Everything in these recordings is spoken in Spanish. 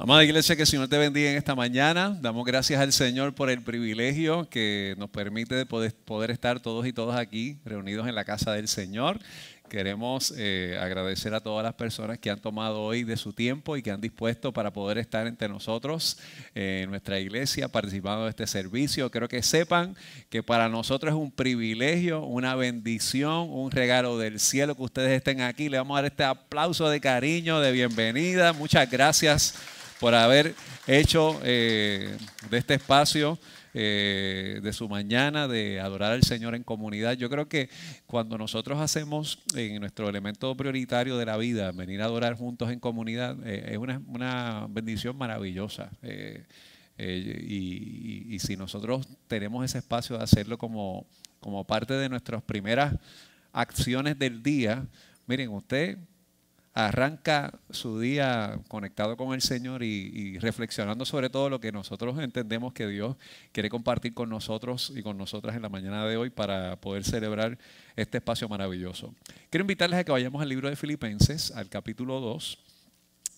Amada iglesia, que el Señor te bendiga en esta mañana. Damos gracias al Señor por el privilegio que nos permite poder, estar todos y todas aquí reunidos en la casa del Señor. Queremos eh, agradecer a todas las personas que han tomado hoy de su tiempo y que han dispuesto para poder estar entre nosotros eh, en nuestra iglesia participando de este servicio. Creo que sepan que para nosotros es un privilegio, una bendición, un regalo del cielo que ustedes estén aquí. Le vamos a dar este aplauso de cariño, de bienvenida. Muchas gracias por haber hecho eh, de este espacio, eh, de su mañana, de adorar al Señor en comunidad. Yo creo que cuando nosotros hacemos en nuestro elemento prioritario de la vida, venir a adorar juntos en comunidad, eh, es una, bendición maravillosa. Y, y, si nosotros tenemos ese espacio de hacerlo como, como parte de nuestras primeras acciones del día, miren, usted arranca su día conectado con el Señor y, reflexionando sobre todo lo que nosotros entendemos que Dios quiere compartir con nosotros y con nosotras en la mañana de hoy para poder celebrar este espacio maravilloso. Quiero invitarles a que vayamos al libro de Filipenses, al capítulo 2.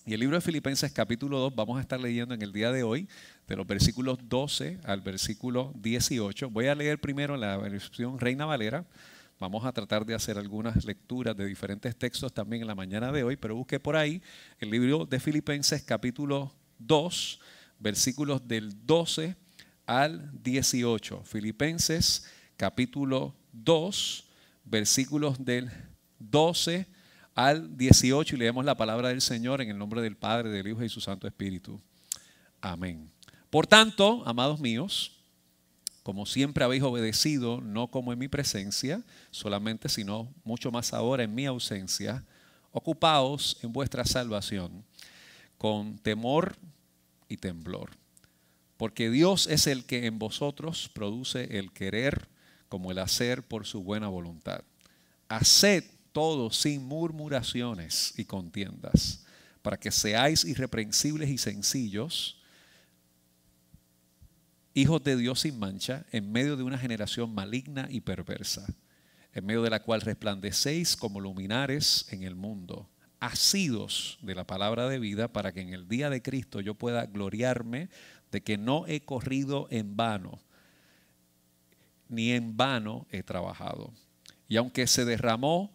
Y el libro de Filipenses capítulo 2 vamos a estar leyendo en el día de hoy, de los versículos 12 al versículo 18. Voy a leer primero la versión Reina Valera Vamos a tratar de hacer algunas lecturas de diferentes textos también en la mañana de hoy, pero busque por ahí el libro de Filipenses capítulo 2, versículos del 12 al 18. Filipenses capítulo 2, versículos del 12 al 18 y leemos la palabra del Señor en el nombre del Padre, del Hijo y su Santo Espíritu. Amén. Por tanto, amados míos, como siempre habéis obedecido, no como en mi presencia solamente, sino mucho más ahora en mi ausencia, ocupaos en vuestra salvación con temor y temblor. Porque Dios es el que en vosotros produce el querer como el hacer por su buena voluntad. Haced todo sin murmuraciones y contiendas, para que seáis irreprensibles y sencillos, hijos de Dios sin mancha, en medio de una generación maligna y perversa, en medio de la cual resplandecéis como luminares en el mundo, asidos de la palabra de vida, para que en el día de Cristo yo pueda gloriarme de que no he corrido en vano, ni en vano he trabajado. Y aunque se derramó,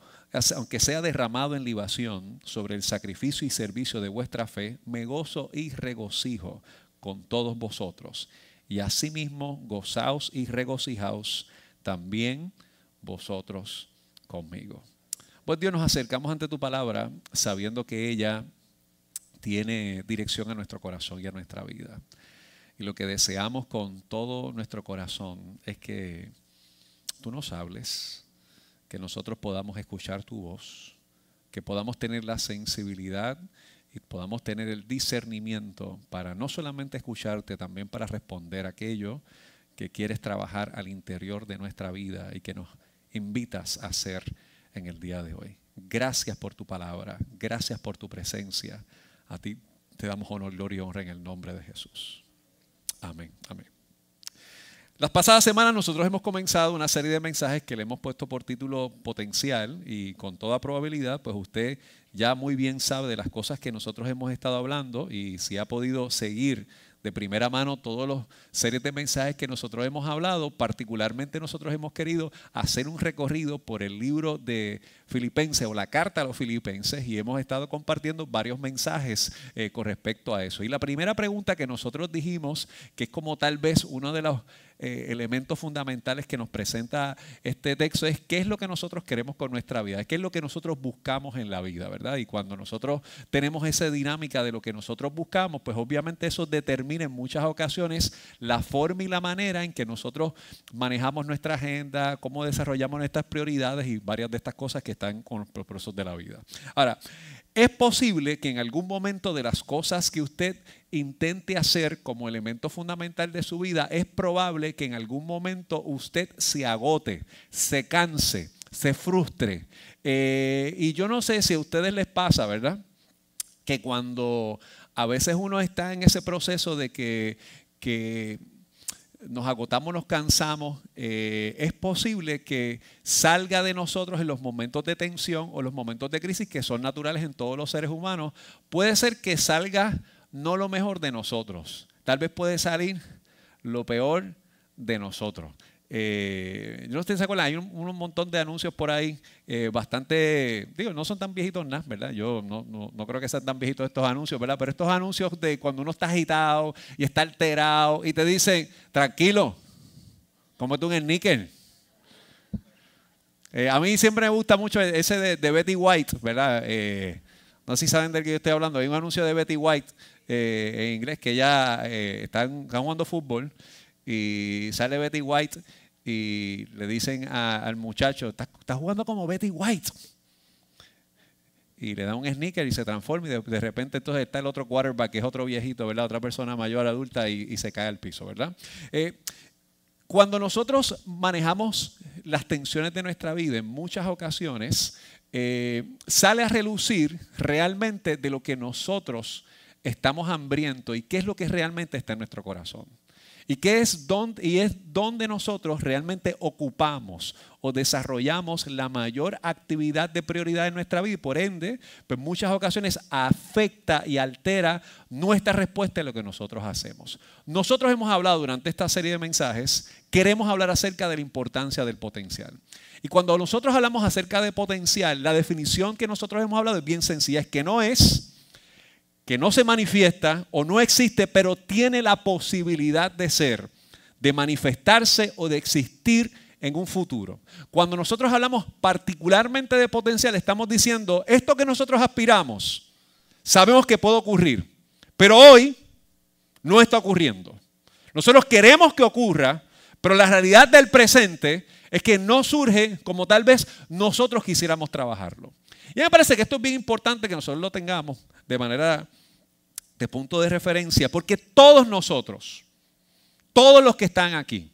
aunque sea derramado en libación sobre el sacrificio y servicio de vuestra fe, me gozo y regocijo con todos vosotros y asimismo gozaos y regocijaos también vosotros conmigo. Pues Dios nos acercamos ante tu palabra sabiendo que ella tiene dirección a nuestro corazón y a nuestra vida. Y lo que deseamos con todo nuestro corazón es que tú nos hables, que nosotros podamos escuchar tu voz, que podamos tener la sensibilidad y podamos tener el discernimiento para no solamente escucharte, también para responder aquello que quieres trabajar al interior de nuestra vida y que nos invitas a hacer en el día de hoy. Gracias por tu palabra, gracias por tu presencia. A ti te damos honor, gloria y honra en el nombre de Jesús. Amén, amén. Las pasadas semanas nosotros hemos comenzado una serie de mensajes que le hemos puesto por título potencial y con toda probabilidad pues usted ya muy bien sabe de las cosas que nosotros hemos estado hablando y si ha podido seguir de primera mano todos los series de mensajes que nosotros hemos hablado, particularmente nosotros hemos querido hacer un recorrido por el libro de Filipenses o la carta a los Filipenses y hemos estado compartiendo varios mensajes eh, con respecto a eso. Y la primera pregunta que nosotros dijimos, que es como tal vez uno de los eh, elementos fundamentales que nos presenta este texto es qué es lo que nosotros queremos con nuestra vida, qué es lo que nosotros buscamos en la vida, ¿verdad? Y cuando nosotros tenemos esa dinámica de lo que nosotros buscamos, pues obviamente eso determina en muchas ocasiones la forma y la manera en que nosotros manejamos nuestra agenda, cómo desarrollamos nuestras prioridades y varias de estas cosas que están con los procesos de la vida. Ahora, es posible que en algún momento de las cosas que usted intente hacer como elemento fundamental de su vida, es probable que en algún momento usted se agote, se canse, se frustre. Eh, y yo no sé si a ustedes les pasa, ¿verdad? Que cuando a veces uno está en ese proceso de que, que nos agotamos, nos cansamos, eh, es posible que salga de nosotros en los momentos de tensión o los momentos de crisis que son naturales en todos los seres humanos. Puede ser que salga no lo mejor de nosotros, tal vez puede salir lo peor de nosotros. Eh, yo no estoy acuerdo, hay un, montón de anuncios por ahí, eh, bastante, digo, no son tan viejitos nada, ¿verdad? Yo no, no, creo que sean tan viejitos estos anuncios, ¿verdad? Pero estos anuncios de cuando uno está agitado y está alterado y te dicen, tranquilo, cómete un sneaker. Eh, a mí siempre me gusta mucho ese de, Betty White, ¿verdad? No sé si saben del que yo estoy hablando. Hay un anuncio de Betty White en inglés que ya están jugando fútbol y sale Betty White y le dicen al muchacho, estás jugando como Betty White. Y le da un sneaker y se transforma y de, repente entonces está el otro quarterback, que es otro viejito, ¿verdad? Otra persona mayor, adulta y, se cae al piso, ¿verdad? Eh, cuando nosotros manejamos las tensiones de nuestra vida en muchas ocasiones, eh, sale a relucir realmente de lo que nosotros estamos hambrientos y qué es lo que realmente está en nuestro corazón. ¿Y, qué es donde, y es donde nosotros realmente ocupamos o desarrollamos la mayor actividad de prioridad en nuestra vida y por ende, pues muchas ocasiones afecta y altera nuestra respuesta a lo que nosotros hacemos. Nosotros hemos hablado durante esta serie de mensajes, queremos hablar acerca de la importancia del potencial. Y cuando nosotros hablamos acerca de potencial, la definición que nosotros hemos hablado es bien sencilla, es que no es que no se manifiesta o no existe, pero tiene la posibilidad de ser, de manifestarse o de existir en un futuro. Cuando nosotros hablamos particularmente de potencial, estamos diciendo, esto que nosotros aspiramos, sabemos que puede ocurrir, pero hoy no está ocurriendo. Nosotros queremos que ocurra, pero la realidad del presente es que no surge como tal vez nosotros quisiéramos trabajarlo. Y me parece que esto es bien importante que nosotros lo tengamos de manera de punto de referencia, porque todos nosotros, todos los que están aquí,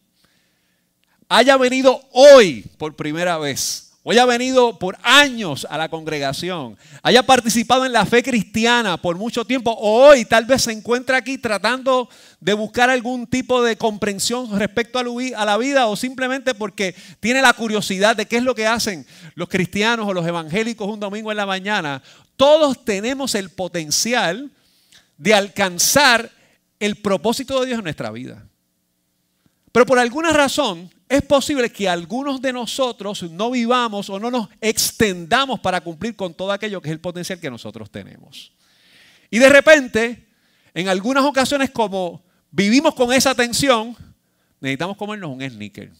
haya venido hoy por primera vez, o haya venido por años a la congregación, haya participado en la fe cristiana por mucho tiempo, o hoy tal vez se encuentra aquí tratando de buscar algún tipo de comprensión respecto a la vida, o simplemente porque tiene la curiosidad de qué es lo que hacen los cristianos o los evangélicos un domingo en la mañana, todos tenemos el potencial de alcanzar el propósito de Dios en nuestra vida. Pero por alguna razón es posible que algunos de nosotros no vivamos o no nos extendamos para cumplir con todo aquello que es el potencial que nosotros tenemos. Y de repente, en algunas ocasiones como vivimos con esa tensión, necesitamos comernos un sneaker.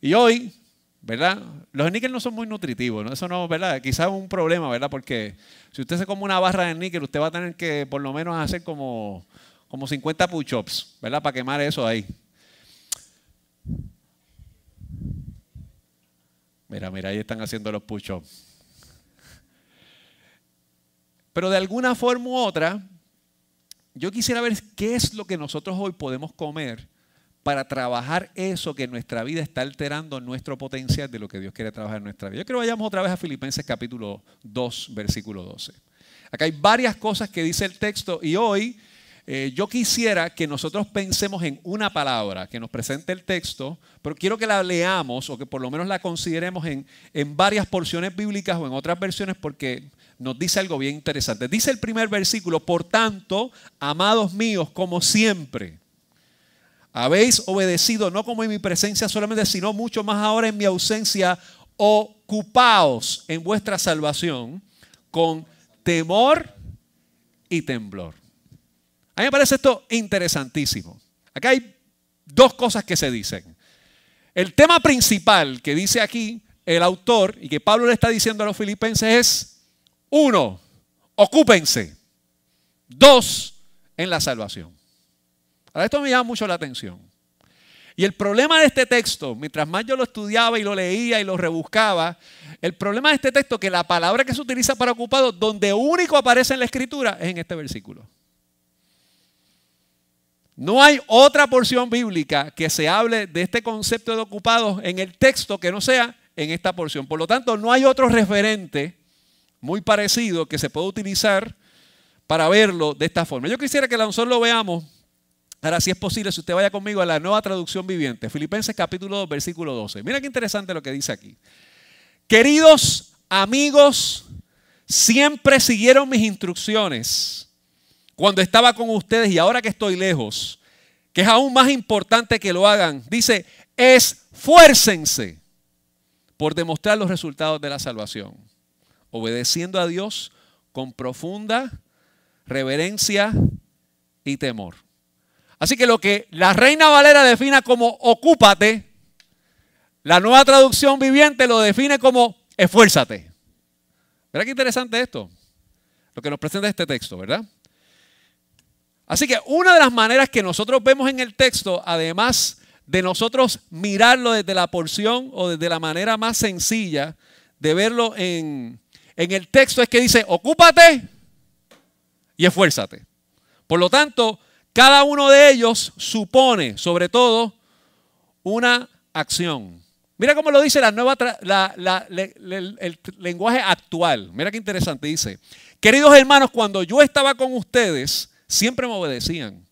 Y hoy ¿verdad? Los níquel no son muy nutritivos, ¿no? Eso no, ¿verdad? Quizás es un problema, ¿verdad? Porque si usted se come una barra de níquel, usted va a tener que por lo menos hacer como, como 50 push-ups, ¿verdad? Para quemar eso ahí. Mira, mira, ahí están haciendo los push-ups. Pero de alguna forma u otra, yo quisiera ver qué es lo que nosotros hoy podemos comer para trabajar eso que en nuestra vida está alterando nuestro potencial de lo que Dios quiere trabajar en nuestra vida. Yo quiero que vayamos otra vez a Filipenses capítulo 2, versículo 12. Acá hay varias cosas que dice el texto y hoy eh, yo quisiera que nosotros pensemos en una palabra que nos presente el texto, pero quiero que la leamos o que por lo menos la consideremos en, en varias porciones bíblicas o en otras versiones porque nos dice algo bien interesante. Dice el primer versículo, por tanto, amados míos, como siempre habéis obedecido, no como en mi presencia solamente, sino mucho más ahora en mi ausencia, ocupaos en vuestra salvación con temor y temblor. A mí me parece esto interesantísimo. Acá hay dos cosas que se dicen. El tema principal que dice aquí el autor y que Pablo le está diciendo a los filipenses es, uno, ocúpense. Dos, en la salvación esto me llama mucho la atención. Y el problema de este texto, mientras más yo lo estudiaba y lo leía y lo rebuscaba, el problema de este texto es que la palabra que se utiliza para ocupado, donde único aparece en la escritura, es en este versículo. No hay otra porción bíblica que se hable de este concepto de ocupados en el texto que no sea en esta porción. Por lo tanto, no hay otro referente muy parecido que se pueda utilizar para verlo de esta forma. Yo quisiera que nosotros lo veamos. Ahora, si es posible, si usted vaya conmigo a la nueva traducción viviente, Filipenses capítulo 2, versículo 12. Mira qué interesante lo que dice aquí. Queridos amigos, siempre siguieron mis instrucciones cuando estaba con ustedes y ahora que estoy lejos, que es aún más importante que lo hagan. Dice, esfuércense por demostrar los resultados de la salvación, obedeciendo a Dios con profunda reverencia y temor. Así que lo que la Reina Valera defina como ocúpate, la nueva traducción viviente lo define como esfuérzate. ¿Verdad qué interesante esto? Lo que nos presenta este texto, ¿verdad? Así que una de las maneras que nosotros vemos en el texto, además de nosotros mirarlo desde la porción o desde la manera más sencilla de verlo en, en el texto, es que dice, ocúpate y esfuérzate. Por lo tanto, cada uno de ellos supone, sobre todo, una acción. Mira cómo lo dice la nueva el lenguaje actual. Mira qué interesante dice. Queridos hermanos, cuando yo estaba con ustedes, siempre me obedecían.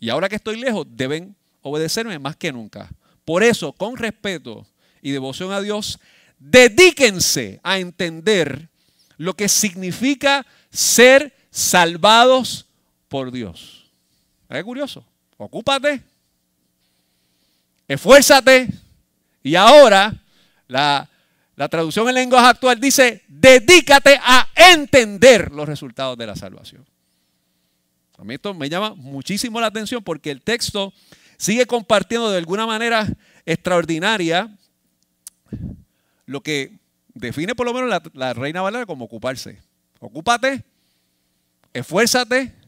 Y ahora que estoy lejos, deben obedecerme más que nunca. Por eso, con respeto y devoción a Dios, dedíquense a entender lo que significa ser salvados por Dios. Es curioso. Ocúpate, esfuérzate y ahora la, la traducción en lenguaje actual dice, dedícate a entender los resultados de la salvación. A mí esto me llama muchísimo la atención porque el texto sigue compartiendo de alguna manera extraordinaria lo que define por lo menos la, la Reina Valera como ocuparse. Ocúpate, esfuérzate,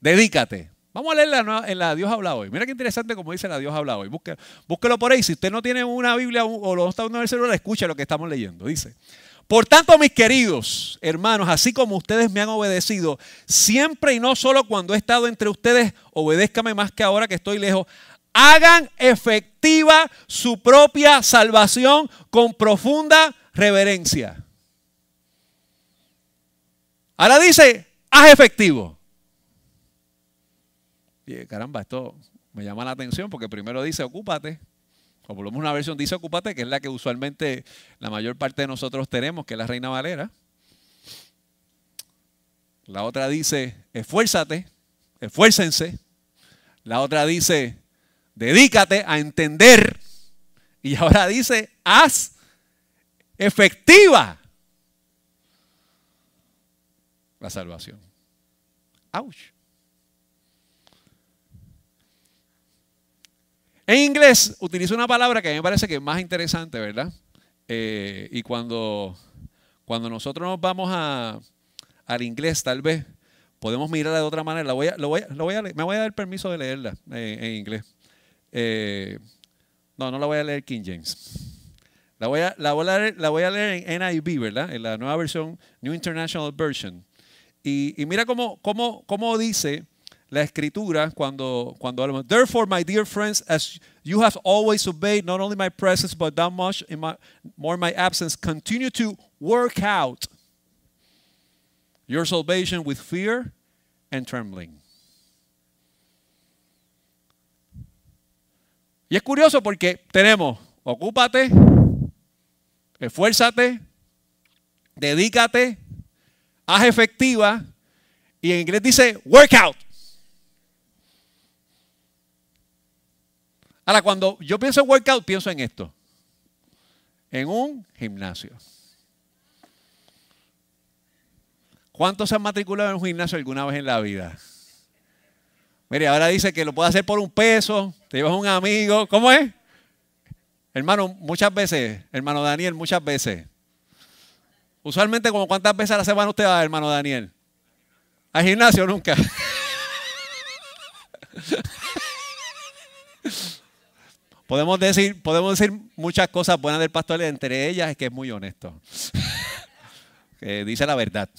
dedícate. Vamos a leerla en la Dios habla hoy. Mira qué interesante como dice la Dios habla hoy. Búsquelo, por ahí. Si usted no tiene una Biblia o lo está en el celular, escucha lo que estamos leyendo. Dice, por tanto, mis queridos hermanos, así como ustedes me han obedecido, siempre y no solo cuando he estado entre ustedes, obedézcame más que ahora que estoy lejos. Hagan efectiva su propia salvación con profunda reverencia. Ahora dice, haz efectivo. Caramba, esto me llama la atención porque primero dice, ocúpate. O por lo una versión dice ocúpate, que es la que usualmente la mayor parte de nosotros tenemos, que es la Reina Valera. La otra dice, esfuérzate, esfuércense. La otra dice, dedícate a entender. Y ahora dice, haz efectiva la salvación. ¡Auch! En inglés utilizo una palabra que a mí me parece que es más interesante, ¿verdad? Eh, y cuando, cuando nosotros nos vamos a, al inglés, tal vez podemos mirarla de otra manera. voy lo voy, lo voy a, me voy a dar permiso de leerla en inglés. Eh, no, no la voy a leer King James. La voy, a, la, a leer, la voy a leer en NIV, ¿verdad? En la nueva versión, New International Version. Y, mira cómo, cómo, cómo, dice la escritura cuando, cuando hablamos. Therefore, my dear friends, as you have always obeyed not only my presence, but done much in my, more my absence, continue to work out your salvation with fear and trembling. Y es curioso porque tenemos, ocúpate, esfuérzate, dedícate, haz efectiva. Y en inglés dice workout. Ahora, cuando yo pienso en workout, pienso en esto. En un gimnasio. ¿Cuántos se han matriculado en un gimnasio alguna vez en la vida? Mire, ahora dice que lo puede hacer por un peso, te llevas un amigo. ¿Cómo es? Hermano, muchas veces, hermano Daniel, muchas veces. Usualmente, cuántas veces a la semana usted va, hermano Daniel? Al gimnasio nunca. podemos decir, podemos decir muchas cosas buenas del pastor, entre ellas es que es muy honesto. que dice la verdad.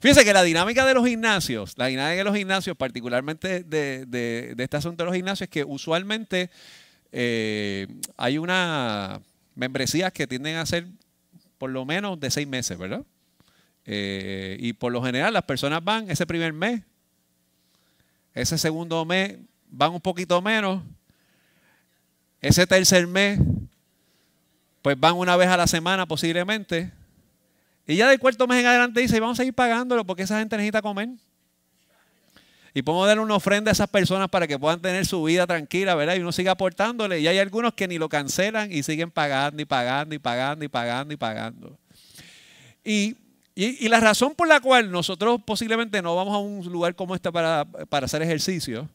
Fíjense que la dinámica de los gimnasios, la dinámica de los gimnasios, particularmente de, este asunto de los gimnasios, es que usualmente eh, hay una membresías que tienden a ser por lo menos de seis meses, ¿verdad? Eh, y por lo general las personas van ese primer mes, ese segundo mes van un poquito menos, ese tercer mes pues van una vez a la semana posiblemente, y ya del cuarto mes en adelante dice, vamos a seguir pagándolo porque esa gente necesita comer. Y podemos dar una ofrenda a esas personas para que puedan tener su vida tranquila, ¿verdad? Y uno sigue aportándole. Y hay algunos que ni lo cancelan y siguen pagando y pagando y pagando y pagando y pagando. Y, la razón por la cual nosotros posiblemente no vamos a un lugar como este para, hacer ejercicio,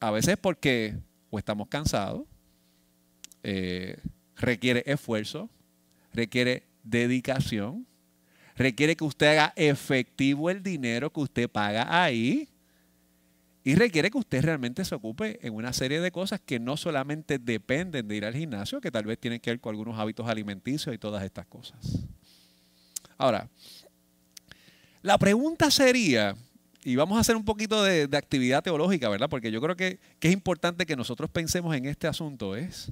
a veces porque o estamos cansados, eh, requiere esfuerzo, requiere dedicación, requiere que usted haga efectivo el dinero que usted paga ahí y requiere que usted realmente se ocupe en una serie de cosas que no solamente dependen de ir al gimnasio, que tal vez tienen que ver con algunos hábitos alimenticios y todas estas cosas. Ahora, la pregunta sería, y vamos a hacer un poquito de, actividad teológica, ¿verdad? Porque yo creo que, que es importante que nosotros pensemos en este asunto, es,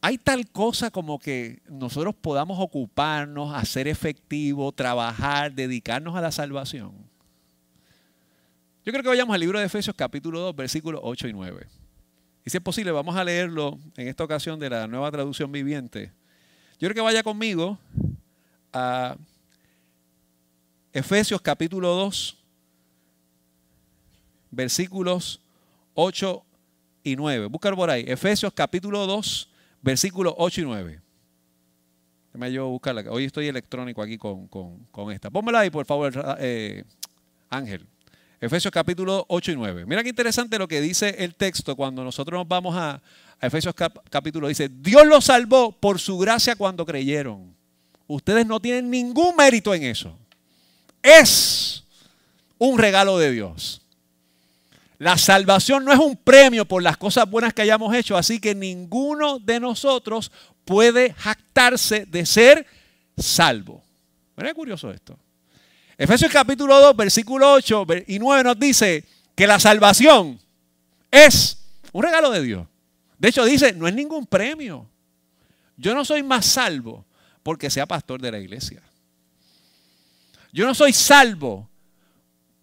hay tal cosa como que nosotros podamos ocuparnos, hacer efectivo, trabajar, dedicarnos a la salvación. Yo creo que vayamos al libro de Efesios capítulo 2, versículos 8 y 9. Y si es posible, vamos a leerlo en esta ocasión de la nueva traducción viviente. Yo creo que vaya conmigo a Efesios capítulo 2, versículos 8 y 9. Búscalo por ahí. Efesios capítulo 2, versículos 8 y 9. Déjame yo buscarla. Hoy estoy electrónico aquí con, esta. Pónmela ahí, por favor, eh, Ángel. Efesios capítulo 8 y 9. Mira qué interesante lo que dice el texto cuando nosotros nos vamos a, Efesios capítulo. Dice, Dios los salvó por su gracia cuando creyeron. Ustedes no tienen ningún mérito en eso. Es un regalo de Dios. La salvación no es un premio por las cosas buenas que hayamos hecho, así que ninguno de nosotros puede jactarse de ser salvo. Es curioso esto. Efesios capítulo 2, versículo 8 y 9 nos dice que la salvación es un regalo de Dios. De hecho dice, no es ningún premio. Yo no soy más salvo porque sea pastor de la iglesia. Yo no soy salvo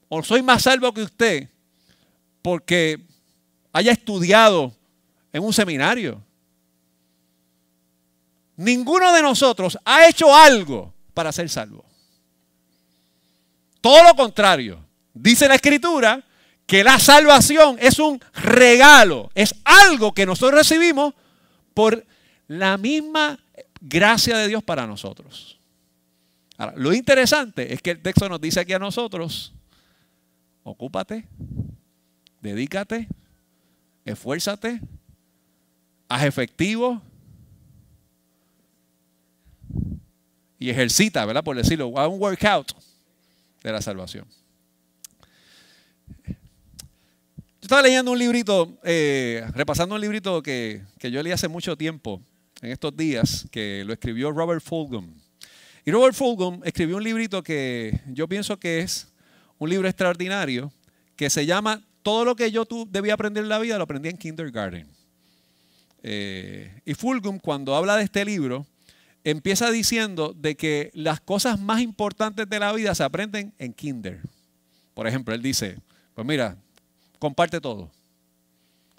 o soy más salvo que usted porque haya estudiado en un seminario. Ninguno de nosotros ha hecho algo para ser salvo. Todo lo contrario. Dice la escritura que la salvación es un regalo, es algo que nosotros recibimos por la misma gracia de Dios para nosotros. Ahora, lo interesante es que el texto nos dice aquí a nosotros, ocúpate dedícate, esfuérzate, haz efectivo y ejercita, ¿verdad? Por decirlo, haz un workout de la salvación. Yo estaba leyendo un librito, eh, repasando un librito que, que yo leí hace mucho tiempo, en estos días, que lo escribió Robert Fulghum. Y Robert Fulghum escribió un librito que yo pienso que es un libro extraordinario, que se llama todo lo que yo debía aprender en la vida lo aprendí en kindergarten. Eh, y Fulgum, cuando habla de este libro, empieza diciendo de que las cosas más importantes de la vida se aprenden en kinder. Por ejemplo, él dice, pues mira, comparte todo,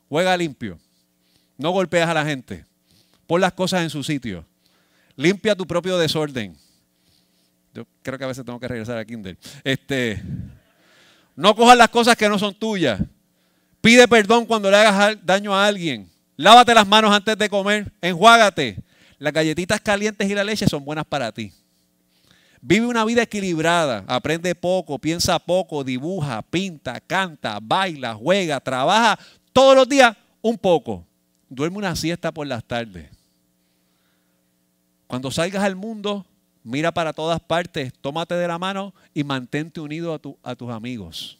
juega limpio, no golpeas a la gente, pon las cosas en su sitio, limpia tu propio desorden. Yo creo que a veces tengo que regresar a kinder. Este, no cojas las cosas que no son tuyas. Pide perdón cuando le hagas daño a alguien. Lávate las manos antes de comer. Enjuágate. Las galletitas calientes y la leche son buenas para ti. Vive una vida equilibrada. Aprende poco, piensa poco, dibuja, pinta, canta, baila, juega, trabaja todos los días un poco. Duerme una siesta por las tardes. Cuando salgas al mundo, mira para todas partes, tómate de la mano y mantente unido a, a tus amigos.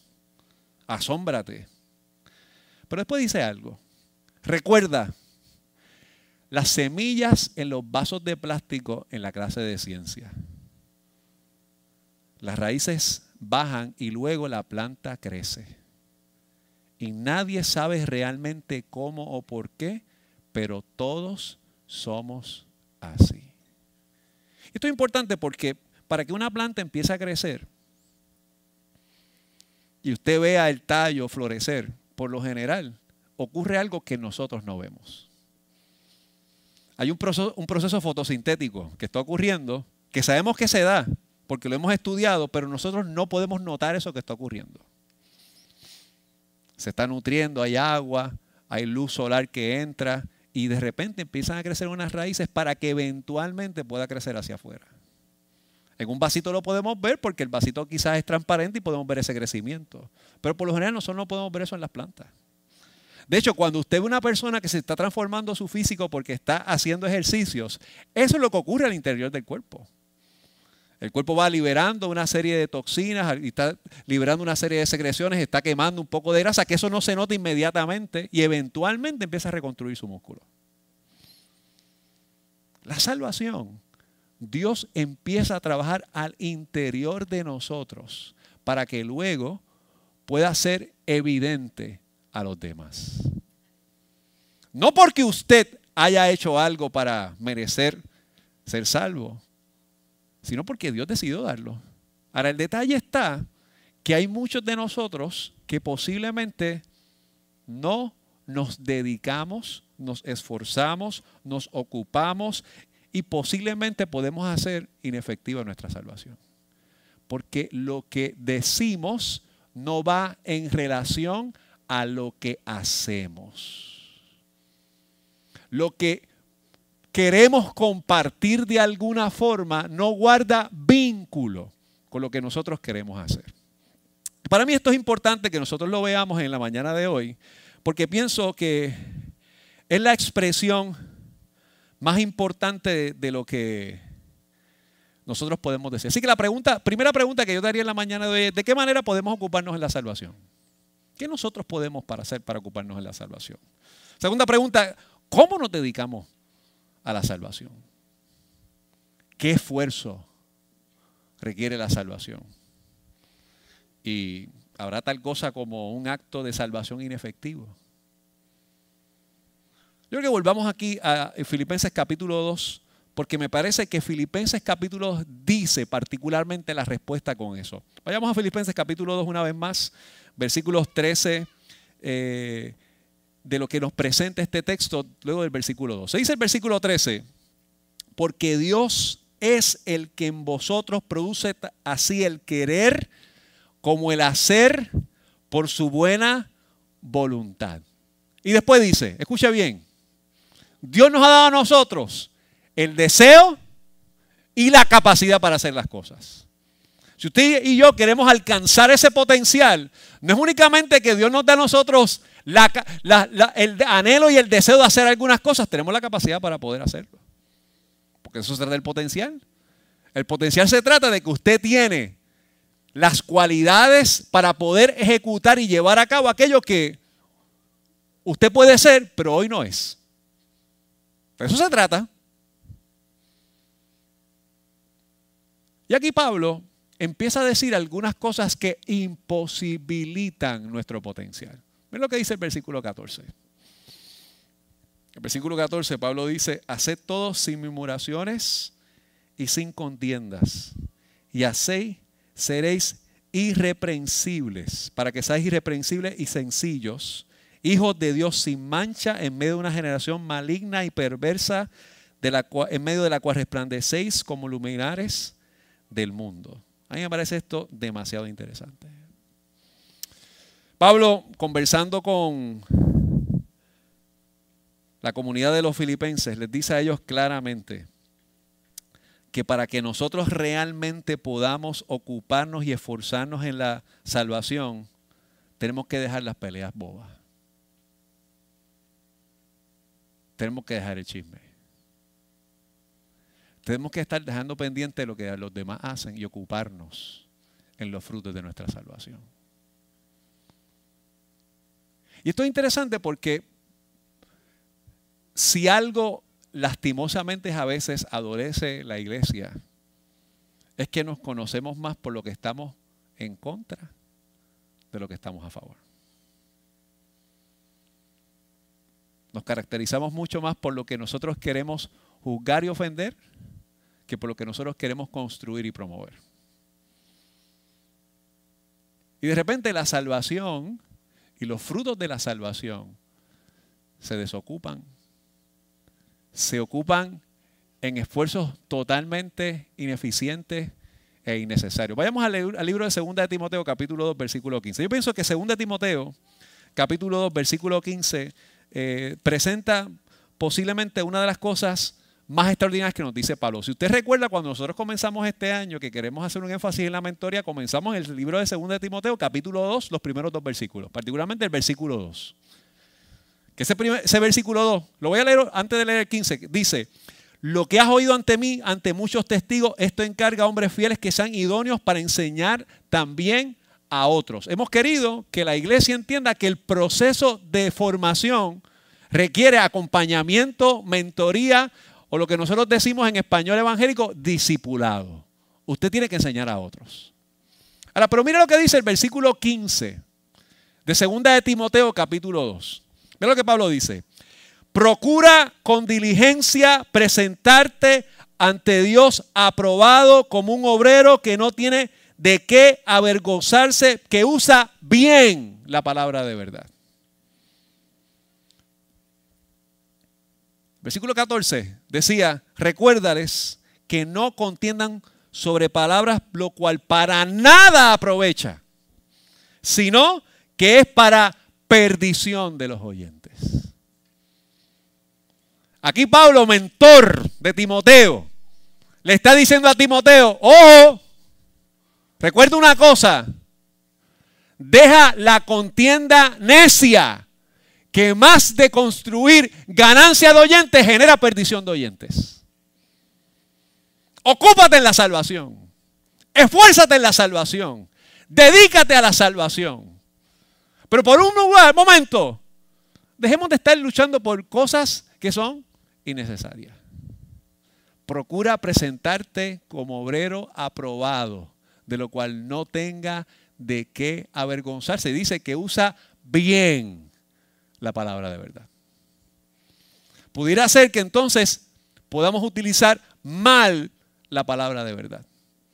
Asómbrate. Pero después dice algo. Recuerda, las semillas en los vasos de plástico en la clase de ciencia. Las raíces bajan y luego la planta crece. Y nadie sabe realmente cómo o por qué, pero todos somos así. Esto es importante porque para que una planta empiece a crecer y usted vea el tallo florecer, por lo general ocurre algo que nosotros no vemos. Hay un proceso, un proceso fotosintético que está ocurriendo, que sabemos que se da, porque lo hemos estudiado, pero nosotros no podemos notar eso que está ocurriendo. Se está nutriendo, hay agua, hay luz solar que entra y de repente empiezan a crecer unas raíces para que eventualmente pueda crecer hacia afuera. En un vasito lo podemos ver porque el vasito quizás es transparente y podemos ver ese crecimiento. Pero por lo general nosotros no podemos ver eso en las plantas. De hecho, cuando usted ve una persona que se está transformando su físico porque está haciendo ejercicios, eso es lo que ocurre al interior del cuerpo. El cuerpo va liberando una serie de toxinas y está liberando una serie de secreciones, está quemando un poco de grasa, que eso no se nota inmediatamente y eventualmente empieza a reconstruir su músculo. La salvación Dios empieza a trabajar al interior de nosotros para que luego pueda ser evidente a los demás. No porque usted haya hecho algo para merecer ser salvo, sino porque Dios decidió darlo. Ahora, el detalle está que hay muchos de nosotros que posiblemente no nos dedicamos, nos esforzamos, nos ocupamos y posiblemente podemos hacer inefectiva nuestra salvación. Porque lo que decimos no va en relación a lo que hacemos. Lo que queremos compartir de alguna forma no guarda vínculo con lo que nosotros queremos hacer. Para mí esto es importante que nosotros lo veamos en la mañana de hoy, porque pienso que es la expresión más importante de, lo que nosotros podemos decir. Así que la pregunta, primera pregunta que yo daría en la mañana de hoy es, ¿de qué manera podemos ocuparnos en la salvación? ¿Qué nosotros podemos para hacer para ocuparnos en la salvación? Segunda pregunta, ¿cómo nos dedicamos a la salvación? ¿Qué esfuerzo requiere la salvación? Y habrá tal cosa como un acto de salvación inefectivo. Yo creo que volvamos aquí a Filipenses capítulo 2, porque me parece que Filipenses capítulo 2 dice particularmente la respuesta con eso. Vayamos a Filipenses capítulo 2 una vez más, versículos 13 eh, de lo que nos presenta este texto, luego del versículo 2. Se dice el versículo 13, porque Dios es el que en vosotros produce así el querer como el hacer por su buena voluntad. Y después dice, escucha bien, Dios nos ha dado a nosotros el deseo y la capacidad para hacer las cosas. Si usted y yo queremos alcanzar ese potencial, no es únicamente que Dios nos da a nosotros el anhelo y el deseo de hacer algunas cosas, tenemos la capacidad para poder hacerlo. Porque eso se trata del potencial. El potencial se trata de que usted tiene las cualidades para poder ejecutar y llevar a cabo aquello que usted puede ser, pero hoy no es. De eso se trata. Y aquí Pablo empieza a decir algunas cosas que imposibilitan nuestro potencial. Ven lo que dice el versículo 14. El versículo 14, Pablo dice, haced todo sin murmuraciones y sin contiendas. Y así seréis irreprensibles, para que seáis irreprensibles y sencillos, hijos de Dios sin mancha en medio de una generación maligna y perversa, en medio de la cual resplandecéis como luminares del mundo. A mí me parece esto demasiado interesante. Pablo, conversando con la comunidad de los filipenses, les dice a ellos claramente que para que nosotros realmente podamos ocuparnos y esforzarnos en la salvación, tenemos que dejar las peleas bobas. tenemos que dejar el chisme. Tenemos que estar dejando pendiente lo que los demás hacen y ocuparnos en los frutos de nuestra salvación. Y esto es interesante porque si algo lastimosamente a veces adolece la iglesia, es que nos conocemos más por lo que estamos en contra de lo que estamos a favor. Nos caracterizamos mucho más por lo que nosotros queremos juzgar y ofender que por lo que nosotros queremos construir y promover. Y de repente la salvación y los frutos de la salvación se desocupan, se ocupan en esfuerzos totalmente ineficientes e innecesarios. Vayamos al, libro de 2 de Timoteo, capítulo 2, versículo 15. Yo pienso que 2 de Timoteo, capítulo 2, versículo 15, eh, presenta posiblemente una de las cosas más extraordinarias que nos dice Pablo. Si usted recuerda cuando nosotros comenzamos este año, que queremos hacer un énfasis en la mentoría, comenzamos el libro de 2 de Timoteo, capítulo 2, los primeros dos versículos, particularmente el versículo 2. Que ese, ese versículo 2, lo voy a leer antes de leer el 15, dice, lo que has oído ante mí, ante muchos testigos, esto encarga a hombres fieles que sean idóneos para enseñar también a otros. Hemos querido que la iglesia entienda que el proceso de formación requiere acompañamiento, mentoría o lo que nosotros decimos en español evangélico, discipulado. Usted tiene que enseñar a otros. Ahora, pero mira lo que dice el versículo 15 de segunda de Timoteo capítulo 2. Mira lo que Pablo dice. Procura con diligencia presentarte ante Dios aprobado como un obrero que no tiene de qué avergonzarse, que usa bien la palabra de verdad. Versículo 14 decía, recuérdales que no contiendan sobre palabras lo cual para nada aprovecha, sino que es para perdición de los oyentes. Aquí Pablo, mentor de Timoteo, le está diciendo a Timoteo, ojo, recuerda una cosa, deja la contienda necia, que más de construir ganancia de oyentes genera perdición de oyentes. Ocúpate en la salvación, esfuérzate en la salvación, dedícate a la salvación. Pero por un lugar, momento, dejemos de estar luchando por cosas que son innecesaria. Procura presentarte como obrero aprobado, de lo cual no tenga de qué avergonzarse. Dice que usa bien la palabra de verdad. Pudiera ser que entonces podamos utilizar mal la palabra de verdad.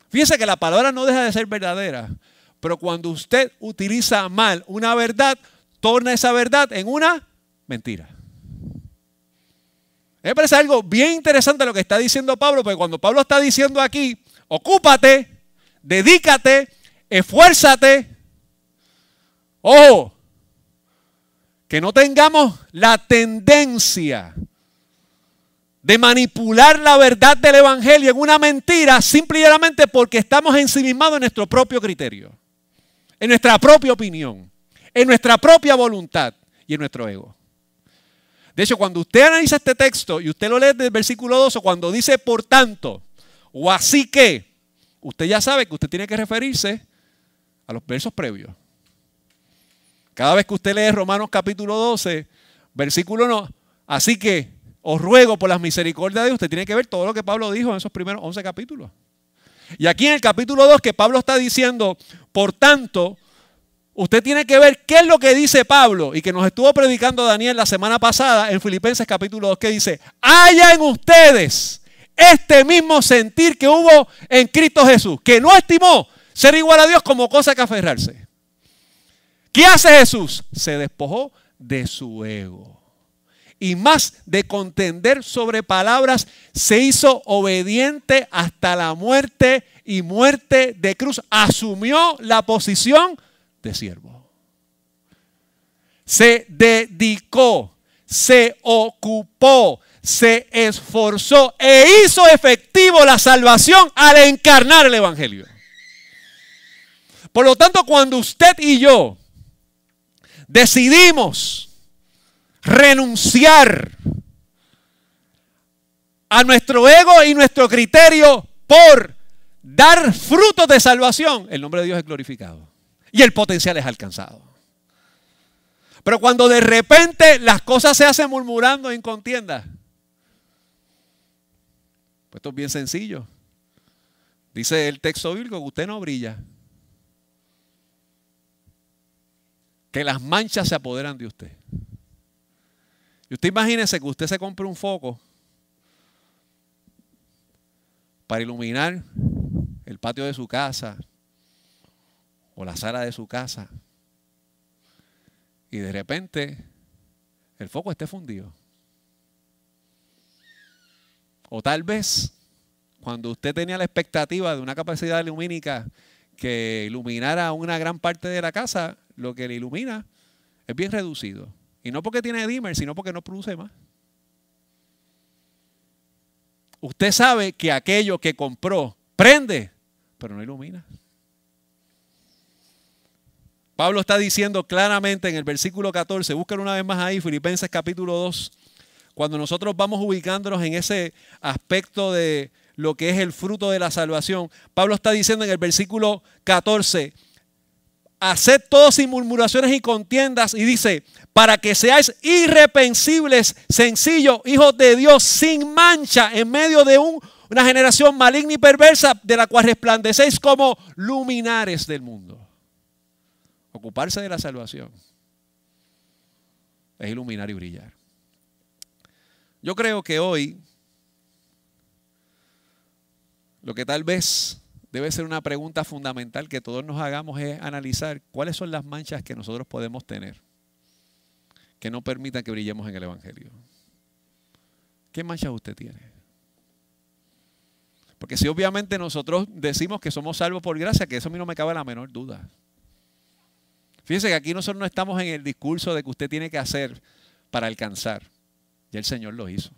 Fíjese que la palabra no deja de ser verdadera, pero cuando usted utiliza mal una verdad, torna esa verdad en una mentira. Me parece algo bien interesante lo que está diciendo Pablo, porque cuando Pablo está diciendo aquí, ocúpate, dedícate, esfuérzate, ojo, que no tengamos la tendencia de manipular la verdad del Evangelio en una mentira simplemente porque estamos ensimismados en nuestro propio criterio, en nuestra propia opinión, en nuestra propia voluntad y en nuestro ego. De hecho, cuando usted analiza este texto y usted lo lee del versículo 2, cuando dice por tanto, o así que, usted ya sabe que usted tiene que referirse a los versos previos. Cada vez que usted lee Romanos capítulo 12, versículo 1, así que os ruego por las misericordias de Dios, usted tiene que ver todo lo que Pablo dijo en esos primeros 11 capítulos. Y aquí en el capítulo 2 que Pablo está diciendo, por tanto, Usted tiene que ver qué es lo que dice Pablo y que nos estuvo predicando Daniel la semana pasada en Filipenses capítulo 2, que dice, haya en ustedes este mismo sentir que hubo en Cristo Jesús, que no estimó ser igual a Dios como cosa que aferrarse. ¿Qué hace Jesús? Se despojó de su ego. Y más de contender sobre palabras, se hizo obediente hasta la muerte y muerte de cruz. Asumió la posición de siervo. Se dedicó, se ocupó, se esforzó e hizo efectivo la salvación al encarnar el Evangelio. Por lo tanto, cuando usted y yo decidimos renunciar a nuestro ego y nuestro criterio por dar frutos de salvación, el nombre de Dios es glorificado y el potencial es alcanzado. Pero cuando de repente las cosas se hacen murmurando en contienda, pues esto es bien sencillo. Dice el texto bíblico usted no brilla. Que las manchas se apoderan de usted. Y usted imagínese que usted se compre un foco para iluminar el patio de su casa o la sala de su casa y de repente el foco esté fundido. O tal vez cuando usted tenía la expectativa de una capacidad lumínica que iluminara una gran parte de la casa, lo que le ilumina es bien reducido. Y no porque tiene dimmer, sino porque no produce más. Usted sabe que aquello que compró prende, pero no ilumina. Pablo está diciendo claramente en el versículo 14, búscalo una vez más ahí, Filipenses capítulo 2, cuando nosotros vamos ubicándonos en ese aspecto de lo que es el fruto de la salvación, Pablo está diciendo en el versículo 14, haced todos sin murmuraciones y contiendas y dice, para que seáis irrepensibles, sencillos, hijos de Dios, sin mancha, en medio de una generación maligna y perversa, de la cual resplandecéis como luminares del mundo. Ocuparse de la salvación es iluminar y brillar. Yo creo que hoy lo que tal vez debe ser una pregunta fundamental que todos nos hagamos es analizar cuáles son las manchas que nosotros podemos tener que no permitan que brillemos en el Evangelio. ¿Qué manchas usted tiene? Porque si obviamente nosotros decimos que somos salvos por gracia, que eso a mí no me cabe la menor duda. Fíjense que aquí nosotros no estamos en el discurso de que usted tiene que hacer para alcanzar. Ya el Señor lo hizo.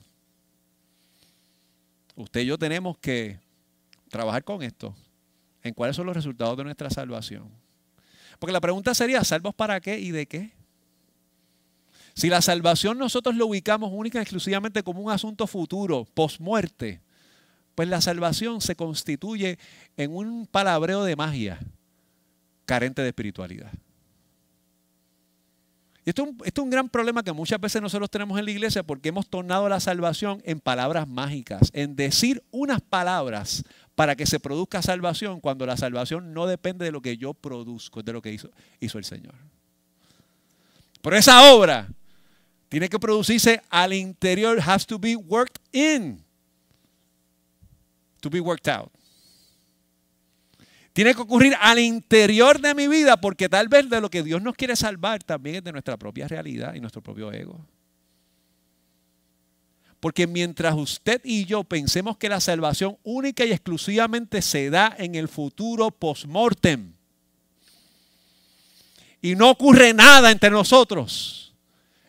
Usted y yo tenemos que trabajar con esto, en cuáles son los resultados de nuestra salvación. Porque la pregunta sería, ¿salvos para qué y de qué? Si la salvación nosotros lo ubicamos única y exclusivamente como un asunto futuro, post-muerte, pues la salvación se constituye en un palabreo de magia carente de espiritualidad. Y esto, es un gran problema que muchas veces nosotros tenemos en la iglesia porque hemos tornado la salvación en palabras mágicas, en decir unas palabras para que se produzca salvación cuando la salvación no depende de lo que yo produzco, de lo que hizo, hizo el Señor. Por esa obra tiene que producirse al interior, has to be worked in, to be worked out. Tiene que ocurrir al interior de mi vida porque tal vez de lo que Dios nos quiere salvar también es de nuestra propia realidad y nuestro propio ego. Porque mientras usted y yo pensemos que la salvación única y exclusivamente se da en el futuro post-mortem y no ocurre nada entre nosotros,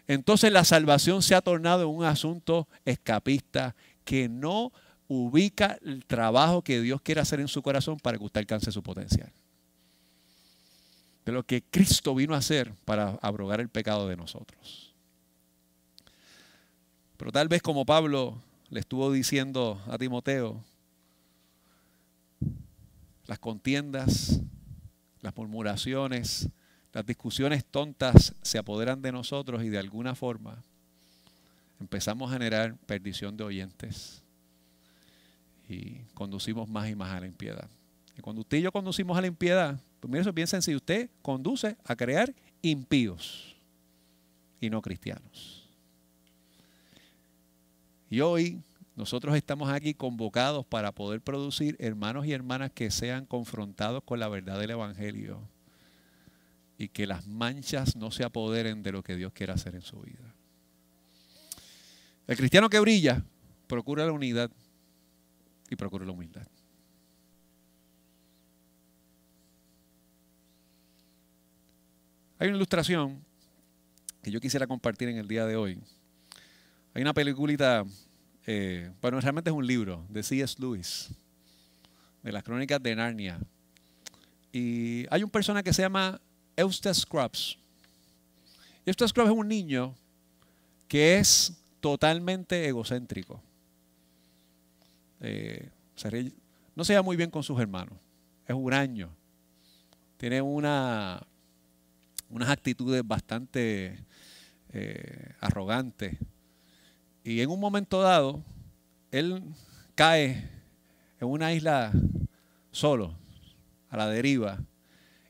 entonces la salvación se ha tornado un asunto escapista que no ubica el trabajo que Dios quiere hacer en su corazón para que usted alcance su potencial. De lo que Cristo vino a hacer para abrogar el pecado de nosotros. Pero tal vez como Pablo le estuvo diciendo a Timoteo, las contiendas, las murmuraciones, las discusiones tontas se apoderan de nosotros y de alguna forma empezamos a generar perdición de oyentes y conducimos más y más a la impiedad. Y cuando usted y yo conducimos a la impiedad, pues mire, eso es bien sencillo. Usted conduce a crear impíos y no cristianos. Y hoy nosotros estamos aquí convocados para poder producir hermanos y hermanas que sean confrontados con la verdad del Evangelio y que las manchas no se apoderen de lo que Dios quiere hacer en su vida. El cristiano que brilla procura la unidad y procure la humildad. Hay una ilustración que yo quisiera compartir en el día de hoy. Hay una peliculita, eh, bueno, realmente es un libro de C.S. Lewis, de las crónicas de Narnia. Y hay un personaje que se llama Eustace Scrubs. Eustace Scrubs es un niño que es totalmente egocéntrico. Eh, no se lleva muy bien con sus hermanos. Es huraño. Tiene una, unas actitudes bastante eh, arrogantes. Y en un momento dado, él cae en una isla solo, a la deriva,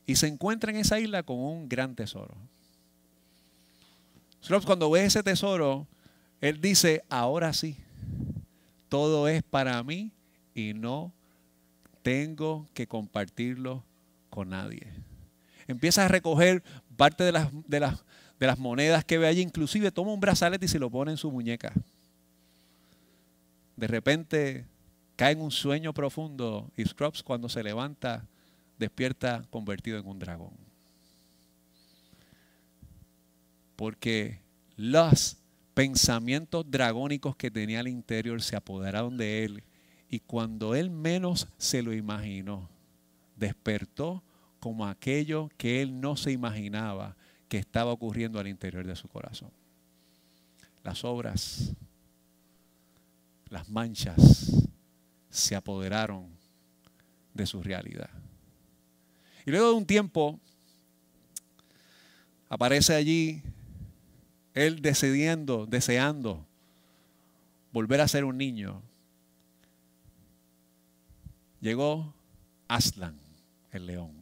y se encuentra en esa isla con un gran tesoro. cuando ve ese tesoro, él dice, ahora sí, todo es para mí y no tengo que compartirlo con nadie. Empieza a recoger parte de las, de las, de las monedas que ve allí, inclusive toma un brazalete y se lo pone en su muñeca. De repente cae en un sueño profundo y Scrubs cuando se levanta despierta convertido en un dragón. Porque los pensamientos dragónicos que tenía al interior se apoderaron de él y cuando él menos se lo imaginó, despertó como aquello que él no se imaginaba que estaba ocurriendo al interior de su corazón. Las obras, las manchas se apoderaron de su realidad. Y luego de un tiempo aparece allí él decidiendo, deseando volver a ser un niño. Llegó Aslan, el león.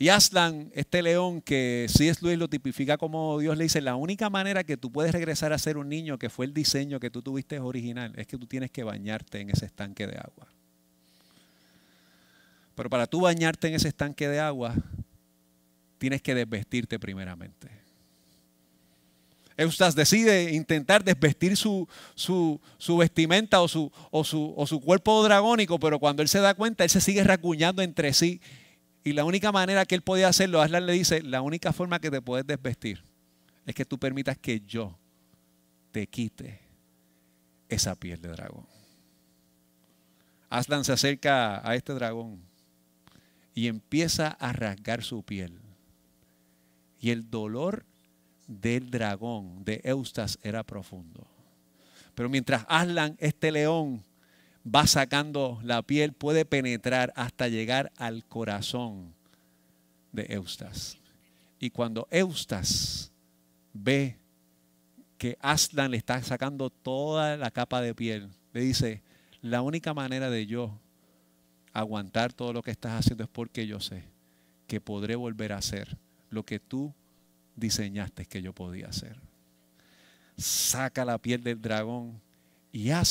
Y Aslan, este león que C.S. Luis lo tipifica como Dios le dice, la única manera que tú puedes regresar a ser un niño, que fue el diseño que tú tuviste original, es que tú tienes que bañarte en ese estanque de agua. Pero para tú bañarte en ese estanque de agua, tienes que desvestirte primeramente. Eustas decide intentar desvestir su, su, vestimenta o su, o, su, o su cuerpo dragónico, pero cuando él se da cuenta, él se sigue racuñando entre sí. Y la única manera que él podía hacerlo, Aslan le dice, la única forma que te puedes desvestir es que tú permitas que yo te quite esa piel de dragón. Aslan se acerca a este dragón y empieza a rasgar su piel. Y el dolor del dragón, de Eustas, era profundo. Pero mientras Aslan, este león, va sacando la piel, puede penetrar hasta llegar al corazón de Eustas. Y cuando Eustas ve que Aslan le está sacando toda la capa de piel, le dice, la única manera de yo aguantar todo lo que estás haciendo es porque yo sé que podré volver a hacer lo que tú diseñaste que yo podía hacer. Saca la piel del dragón y haz